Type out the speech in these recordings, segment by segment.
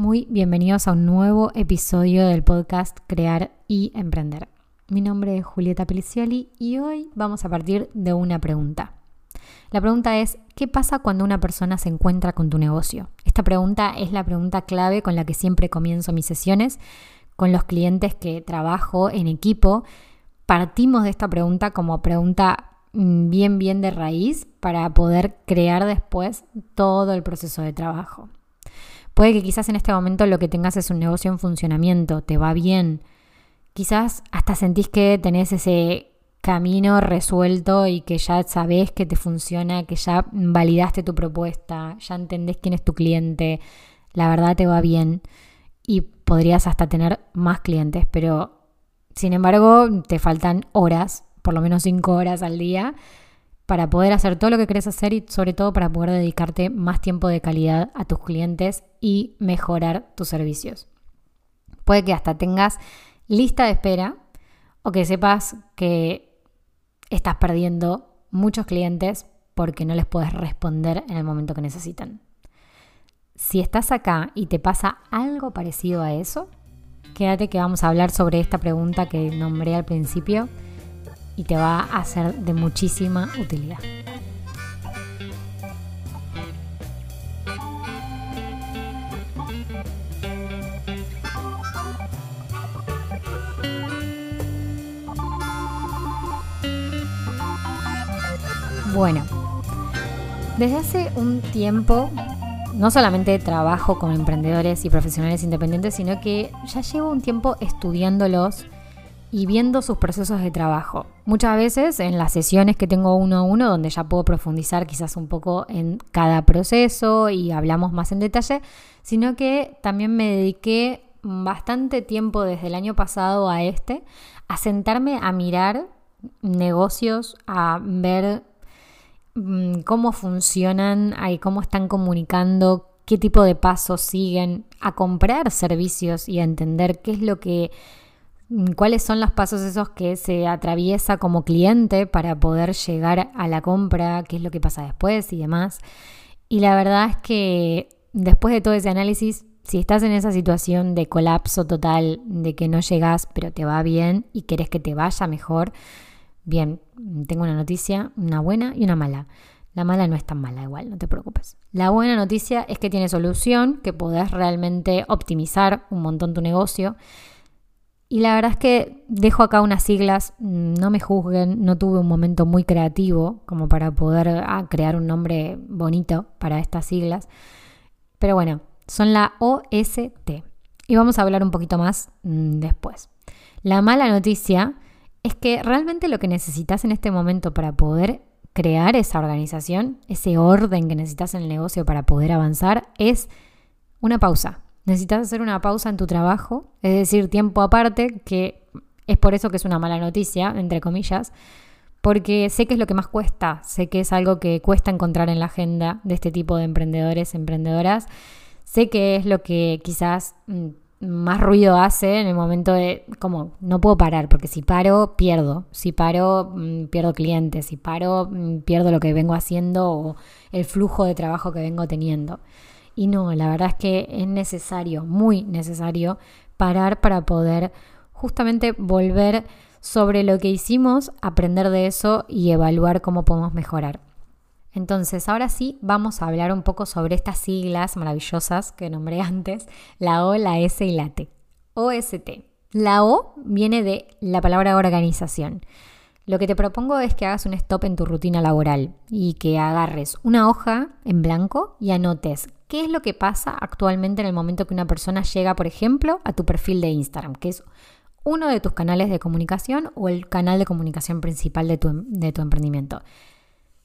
Muy bienvenidos a un nuevo episodio del podcast Crear y Emprender. Mi nombre es Julieta Pelicioli y hoy vamos a partir de una pregunta. La pregunta es, ¿qué pasa cuando una persona se encuentra con tu negocio? Esta pregunta es la pregunta clave con la que siempre comienzo mis sesiones con los clientes que trabajo en equipo. Partimos de esta pregunta como pregunta mm, bien, bien de raíz para poder crear después todo el proceso de trabajo. Puede que quizás en este momento lo que tengas es un negocio en funcionamiento, te va bien. Quizás hasta sentís que tenés ese camino resuelto y que ya sabes que te funciona, que ya validaste tu propuesta, ya entendés quién es tu cliente, la verdad te va bien y podrías hasta tener más clientes, pero sin embargo te faltan horas, por lo menos cinco horas al día, para poder hacer todo lo que querés hacer y sobre todo para poder dedicarte más tiempo de calidad a tus clientes y mejorar tus servicios. Puede que hasta tengas lista de espera o que sepas que estás perdiendo muchos clientes porque no les puedes responder en el momento que necesitan. Si estás acá y te pasa algo parecido a eso, quédate que vamos a hablar sobre esta pregunta que nombré al principio y te va a ser de muchísima utilidad. Bueno, desde hace un tiempo no solamente trabajo con emprendedores y profesionales independientes, sino que ya llevo un tiempo estudiándolos y viendo sus procesos de trabajo. Muchas veces en las sesiones que tengo uno a uno, donde ya puedo profundizar quizás un poco en cada proceso y hablamos más en detalle, sino que también me dediqué bastante tiempo desde el año pasado a este, a sentarme a mirar negocios, a ver Mm, cómo funcionan y cómo están comunicando, qué tipo de pasos siguen, a comprar servicios y a entender qué es lo que, cuáles son los pasos esos que se atraviesa como cliente para poder llegar a la compra, qué es lo que pasa después y demás. Y la verdad es que después de todo ese análisis, si estás en esa situación de colapso total, de que no llegas pero te va bien y querés que te vaya mejor, Bien, tengo una noticia, una buena y una mala. La mala no es tan mala igual, no te preocupes. La buena noticia es que tiene solución, que podés realmente optimizar un montón tu negocio. Y la verdad es que dejo acá unas siglas, no me juzguen, no tuve un momento muy creativo como para poder ah, crear un nombre bonito para estas siglas. Pero bueno, son la OST. Y vamos a hablar un poquito más mm, después. La mala noticia es que realmente lo que necesitas en este momento para poder crear esa organización, ese orden que necesitas en el negocio para poder avanzar, es una pausa. Necesitas hacer una pausa en tu trabajo, es decir, tiempo aparte, que es por eso que es una mala noticia, entre comillas, porque sé que es lo que más cuesta, sé que es algo que cuesta encontrar en la agenda de este tipo de emprendedores, emprendedoras, sé que es lo que quizás mm, más ruido hace en el momento de, como, no puedo parar, porque si paro, pierdo. Si paro, mm, pierdo clientes. Si paro, mm, pierdo lo que vengo haciendo o el flujo de trabajo que vengo teniendo. Y no, la verdad es que es necesario, muy necesario, parar para poder justamente volver sobre lo que hicimos, aprender de eso y evaluar cómo podemos mejorar. Entonces, ahora sí vamos a hablar un poco sobre estas siglas maravillosas que nombré antes, la O, la S y la T. OST. La O viene de la palabra organización. Lo que te propongo es que hagas un stop en tu rutina laboral y que agarres una hoja en blanco y anotes qué es lo que pasa actualmente en el momento que una persona llega, por ejemplo, a tu perfil de Instagram, que es uno de tus canales de comunicación o el canal de comunicación principal de tu, de tu emprendimiento.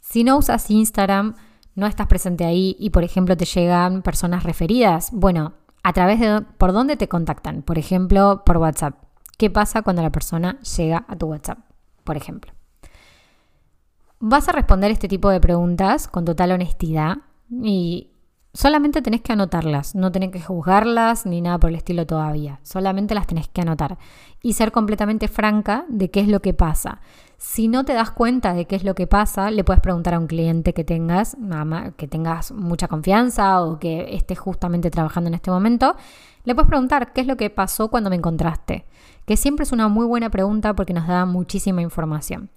Si no usas Instagram, no estás presente ahí y, por ejemplo, te llegan personas referidas, bueno, a través de por dónde te contactan, por ejemplo, por WhatsApp. ¿Qué pasa cuando la persona llega a tu WhatsApp, por ejemplo? Vas a responder este tipo de preguntas con total honestidad y solamente tenés que anotarlas, no tenés que juzgarlas ni nada por el estilo todavía, solamente las tenés que anotar y ser completamente franca de qué es lo que pasa. Si no te das cuenta de qué es lo que pasa, le puedes preguntar a un cliente que tengas, que tengas mucha confianza o que esté justamente trabajando en este momento, le puedes preguntar qué es lo que pasó cuando me encontraste, que siempre es una muy buena pregunta porque nos da muchísima información.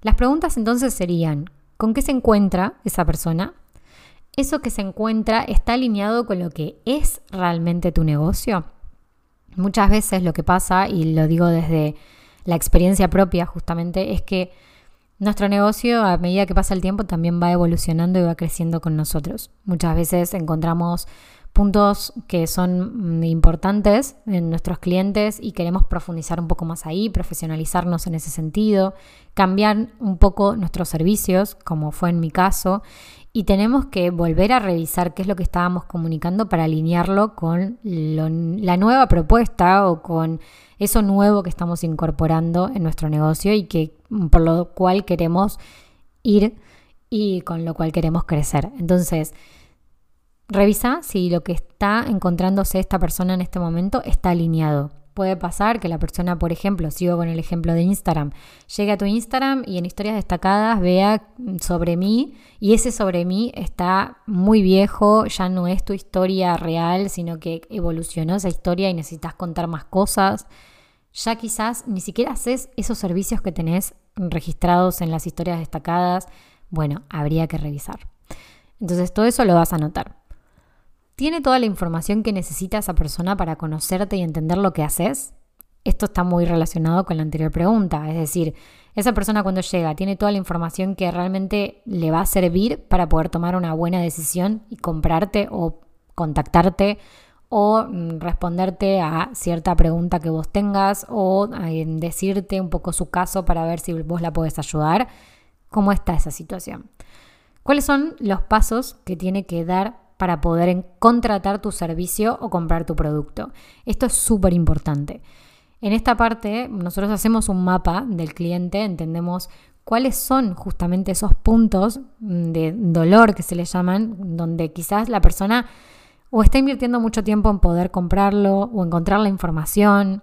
Las preguntas entonces serían, ¿con qué se encuentra esa persona? ¿Eso que se encuentra está alineado con lo que es realmente tu negocio? Muchas veces lo que pasa, y lo digo desde la experiencia propia justamente es que nuestro negocio a medida que pasa el tiempo también va evolucionando y va creciendo con nosotros. Muchas veces encontramos puntos que son mm, importantes en nuestros clientes y queremos profundizar un poco más ahí, profesionalizarnos en ese sentido, cambiar un poco nuestros servicios, como fue en mi caso, y tenemos que volver a revisar qué es lo que estábamos comunicando para alinearlo con la nueva propuesta o con eso nuevo que estamos incorporando en nuestro negocio y que por lo cual queremos ir y con lo cual queremos crecer. Entonces, revisa si lo que está encontrándose esta persona en este momento está alineado Puede pasar que la persona, por ejemplo, sigo con el ejemplo de Instagram, llegue a tu Instagram y en historias destacadas vea sobre mí y ese sobre mí está muy viejo, ya no es tu historia real, sino que evolucionó esa historia y necesitas contar más cosas. Ya quizás ni siquiera haces esos servicios que tenés registrados en las historias destacadas. Bueno, habría que revisar. Entonces todo eso lo vas a notar. ¿Tiene toda la información que necesita esa persona para conocerte y entender lo que haces? Esto está muy relacionado con la anterior pregunta, es decir, esa persona cuando llega tiene toda la información que realmente le va a servir para poder tomar una buena decisión y comprarte o contactarte o mm, responderte a cierta pregunta que vos tengas o decirte un poco su caso para ver si vos la podés ayudar. ¿Cómo está esa situación? ¿Cuáles son los pasos que tiene que dar para poder contratar tu servicio o comprar tu producto. Esto es súper importante. En esta parte nosotros hacemos un mapa del cliente, entendemos cuáles son justamente esos puntos de dolor que se le llaman, donde quizás la persona o está invirtiendo mucho tiempo en poder comprarlo o encontrar la información,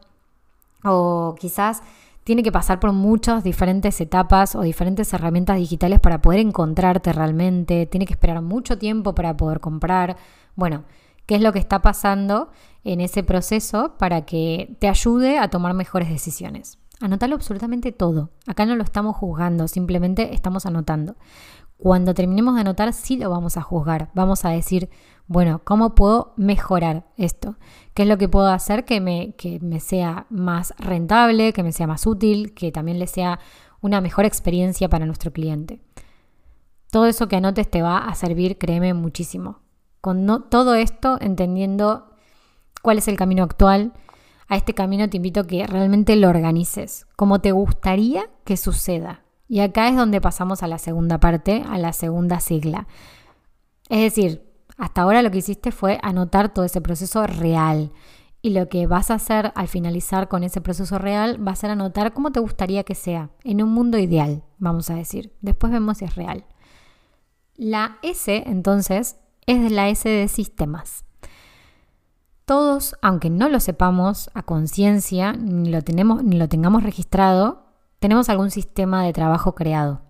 o quizás tiene que pasar por muchas diferentes etapas o diferentes herramientas digitales para poder encontrarte realmente, tiene que esperar mucho tiempo para poder comprar. Bueno, ¿qué es lo que está pasando en ese proceso para que te ayude a tomar mejores decisiones? Anotalo absolutamente todo. Acá no lo estamos juzgando, simplemente estamos anotando. Cuando terminemos de anotar, sí lo vamos a juzgar. Vamos a decir, bueno, ¿cómo puedo mejorar esto? ¿Qué es lo que puedo hacer que me, que me sea más rentable, que me sea más útil, que también le sea una mejor experiencia para nuestro cliente? Todo eso que anotes te va a servir, créeme, muchísimo. Con todo esto, entendiendo cuál es el camino actual, a este camino te invito a que realmente lo organices, como te gustaría que suceda. Y acá es donde pasamos a la segunda parte, a la segunda sigla. Es decir, hasta ahora lo que hiciste fue anotar todo ese proceso real. Y lo que vas a hacer al finalizar con ese proceso real va a ser anotar cómo te gustaría que sea, en un mundo ideal, vamos a decir. Después vemos si es real. La S, entonces, es la S de sistemas. Todos, aunque no lo sepamos a conciencia, ni lo ni lo tengamos registrado, tenemos algún sistema de trabajo creado.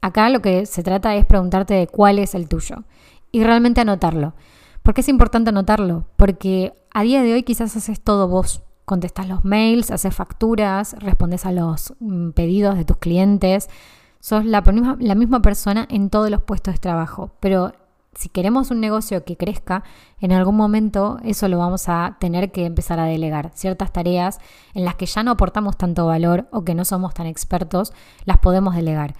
Acá lo que se trata es preguntarte de cuál es el tuyo y realmente anotarlo. ¿Por qué es importante anotarlo? Porque a día de hoy quizás haces todo vos. Contestas los mails, haces facturas, respondes a los mm, pedidos de tus clientes. Sos la, la misma persona en todos los puestos de trabajo. Pero si queremos un negocio que crezca, en algún momento eso lo vamos a tener que empezar a delegar. Ciertas tareas en las que ya no aportamos tanto valor o que no somos tan expertos, las podemos delegar.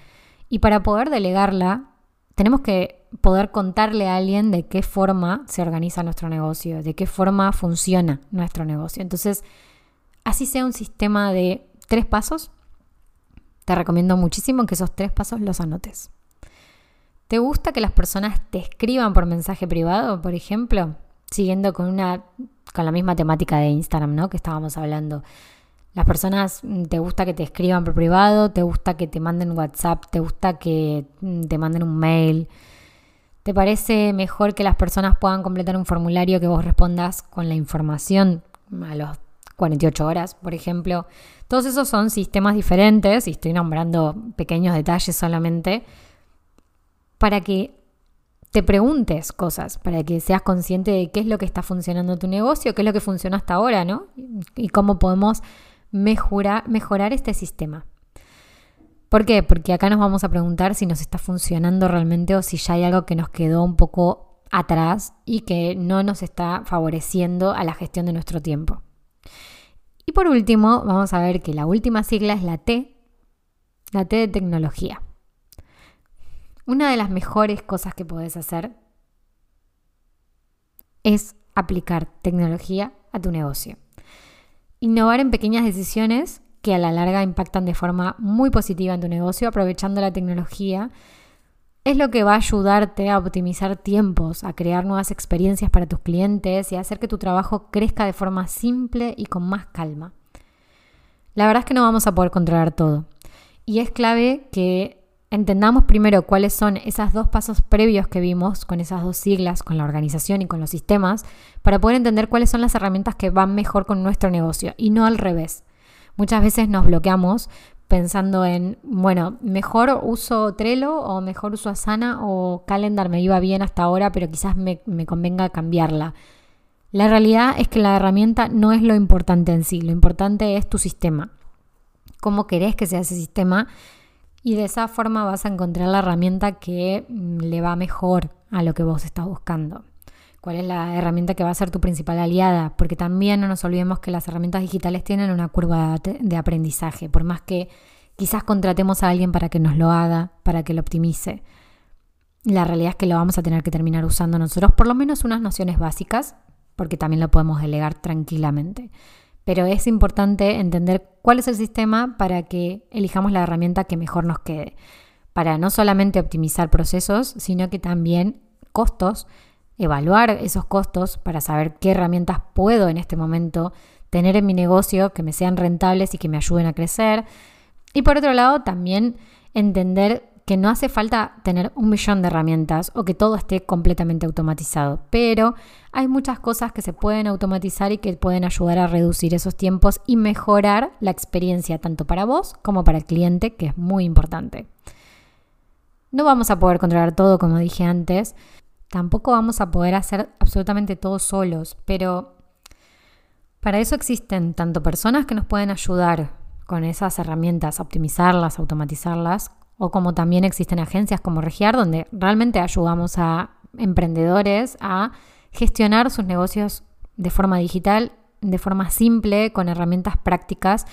Y para poder delegarla, tenemos que poder contarle a alguien de qué forma se organiza nuestro negocio, de qué forma funciona nuestro negocio. Entonces, así sea un sistema de tres pasos, te recomiendo muchísimo que esos tres pasos los anotes. ¿Te gusta que las personas te escriban por mensaje privado, por ejemplo? Siguiendo con una con la misma temática de Instagram, ¿no? Que estábamos hablando. Las personas mm, te gusta que te escriban por privado, te gusta que te manden WhatsApp, te gusta que mm, te manden un mail. ¿Te parece mejor que las personas puedan completar un formulario que vos respondas con la información a los 48 horas, por ejemplo. Todos esos son sistemas diferentes, y estoy nombrando pequeños detalles solamente, para que te preguntes cosas, para que seas consciente de qué es lo que está funcionando tu negocio, qué es lo que funciona hasta ahora, ¿no? Y cómo podemos mejorar este sistema. ¿Por qué? Porque acá nos vamos a preguntar si nos está funcionando realmente o si ya hay algo que nos quedó un poco atrás y que no nos está favoreciendo a la gestión de nuestro tiempo. Y por último, vamos a ver que la última sigla es la T, la T de tecnología. Una de las mejores cosas que puedes hacer es aplicar tecnología a tu negocio. Innovar en pequeñas decisiones que a la larga impactan de forma muy positiva en tu negocio aprovechando la tecnología es lo que va a ayudarte a optimizar tiempos, a crear nuevas experiencias para tus clientes y a hacer que tu trabajo crezca de forma simple y con más calma. La verdad es que no vamos a poder controlar todo. Y es clave que entendamos primero cuáles son esos dos pasos previos que vimos con esas dos siglas, con la organización y con los sistemas, para poder entender cuáles son las herramientas que van mejor con nuestro negocio y no al revés. Muchas veces nos bloqueamos pensando en, bueno, mejor uso Trello o mejor uso Asana o Calendar me iba bien hasta ahora, pero quizás me, me convenga cambiarla. La realidad es que la herramienta no es lo importante en sí, lo importante es tu sistema. Cómo querés que sea ese sistema y de esa forma vas a encontrar la herramienta que mm, le va mejor a lo que vos estás buscando cuál es la herramienta que va a ser tu principal aliada, porque también no nos olvidemos que las herramientas digitales tienen una curva de aprendizaje, por más que quizás contratemos a alguien para que nos lo haga, para que lo optimice. La realidad es que lo vamos a tener que terminar usando nosotros, por lo menos unas nociones básicas, porque también lo podemos delegar tranquilamente. Pero es importante entender cuál es el sistema para que elijamos la herramienta que mejor nos quede, para no solamente optimizar procesos, sino que también costos evaluar esos costos para saber qué herramientas puedo en este momento tener en mi negocio que me sean rentables y que me ayuden a crecer. Y por otro lado, también entender que no hace falta tener un millón de herramientas o que todo esté completamente automatizado, pero hay muchas cosas que se pueden automatizar y que pueden ayudar a reducir esos tiempos y mejorar la experiencia tanto para vos como para el cliente, que es muy importante. No vamos a poder controlar todo, como dije antes, Tampoco vamos a poder hacer absolutamente todo solos, pero para eso existen tanto personas que nos pueden ayudar con esas herramientas, optimizarlas, automatizarlas, o como también existen agencias como Regiar, donde realmente ayudamos a emprendedores a gestionar sus negocios de forma digital, de forma simple, con herramientas prácticas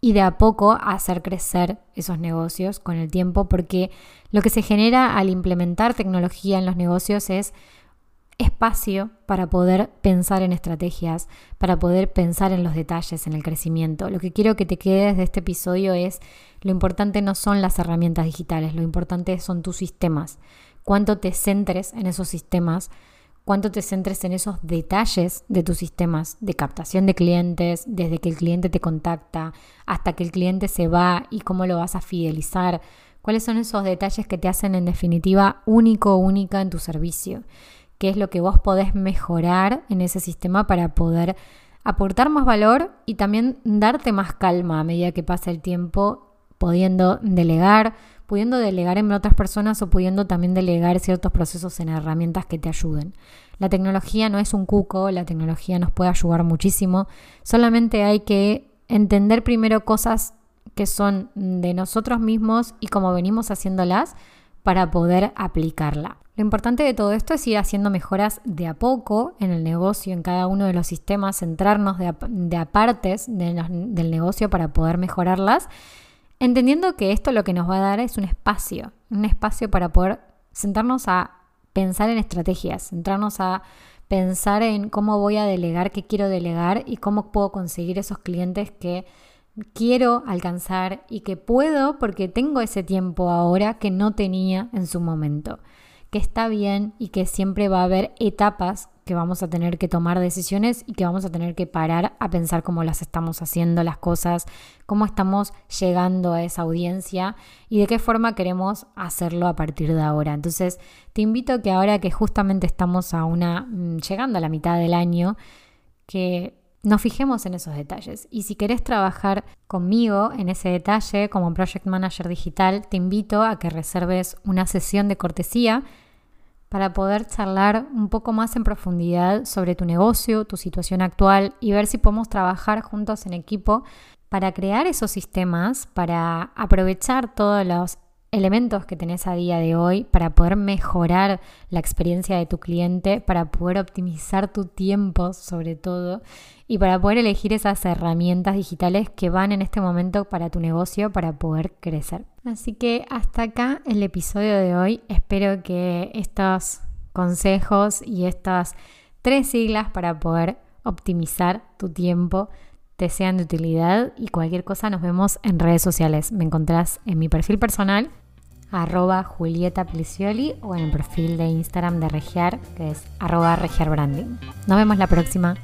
y de a poco hacer crecer esos negocios con el tiempo, porque lo que se genera al implementar tecnología en los negocios es espacio para poder pensar en estrategias, para poder pensar en los detalles, en el crecimiento. Lo que quiero que te quedes de este episodio es, lo importante no son las herramientas digitales, lo importante son tus sistemas, cuánto te centres en esos sistemas cuánto te centres en esos detalles de tus sistemas de captación de clientes, desde que el cliente te contacta hasta que el cliente se va y cómo lo vas a fidelizar. ¿Cuáles son esos detalles que te hacen en definitiva único única en tu servicio? ¿Qué es lo que vos podés mejorar en ese sistema para poder aportar más valor y también darte más calma a medida que pasa el tiempo, pudiendo delegar, pudiendo delegar en otras personas o pudiendo también delegar ciertos procesos en herramientas que te ayuden. La tecnología no es un cuco, la tecnología nos puede ayudar muchísimo, solamente hay que entender primero cosas que son de nosotros mismos y cómo venimos haciéndolas para poder aplicarla. Lo importante de todo esto es ir haciendo mejoras de a poco en el negocio, en cada uno de los sistemas, centrarnos de, a, partes del negocio para poder mejorarlas Entendiendo que esto lo que nos va a dar es un espacio, un espacio para poder sentarnos a pensar en estrategias, centrarnos a pensar en cómo voy a delegar, qué quiero delegar y cómo puedo conseguir esos clientes que quiero alcanzar y que puedo porque tengo ese tiempo ahora que no tenía en su momento. Que está bien y que siempre va a haber etapas que vamos a tener que tomar decisiones y que vamos a tener que parar a pensar cómo las estamos haciendo las cosas, cómo estamos llegando a esa audiencia y de qué forma queremos hacerlo a partir de ahora. Entonces, te invito a que ahora que justamente estamos a una mm, llegando a la mitad del año, que nos fijemos en esos detalles. Y si querés trabajar conmigo en ese detalle como Project Manager Digital, te invito a que reserves una sesión de cortesía para poder charlar un poco más en profundidad sobre tu negocio, tu situación actual y ver si podemos trabajar juntos en equipo para crear esos sistemas, para aprovechar todos los elementos que tenés a día de hoy para poder mejorar la experiencia de tu cliente, para poder optimizar tu tiempo sobre todo y para poder elegir esas herramientas digitales que van en este momento para tu negocio para poder crecer. Así que hasta acá el episodio de hoy. Espero que estos consejos y estas tres siglas para poder optimizar tu tiempo te sean de utilidad y cualquier cosa nos vemos en redes sociales. Me encontrás en mi perfil personal arroba Julieta o en el perfil de Instagram de Regiar, que es arroba Regiar. Nos vemos la próxima.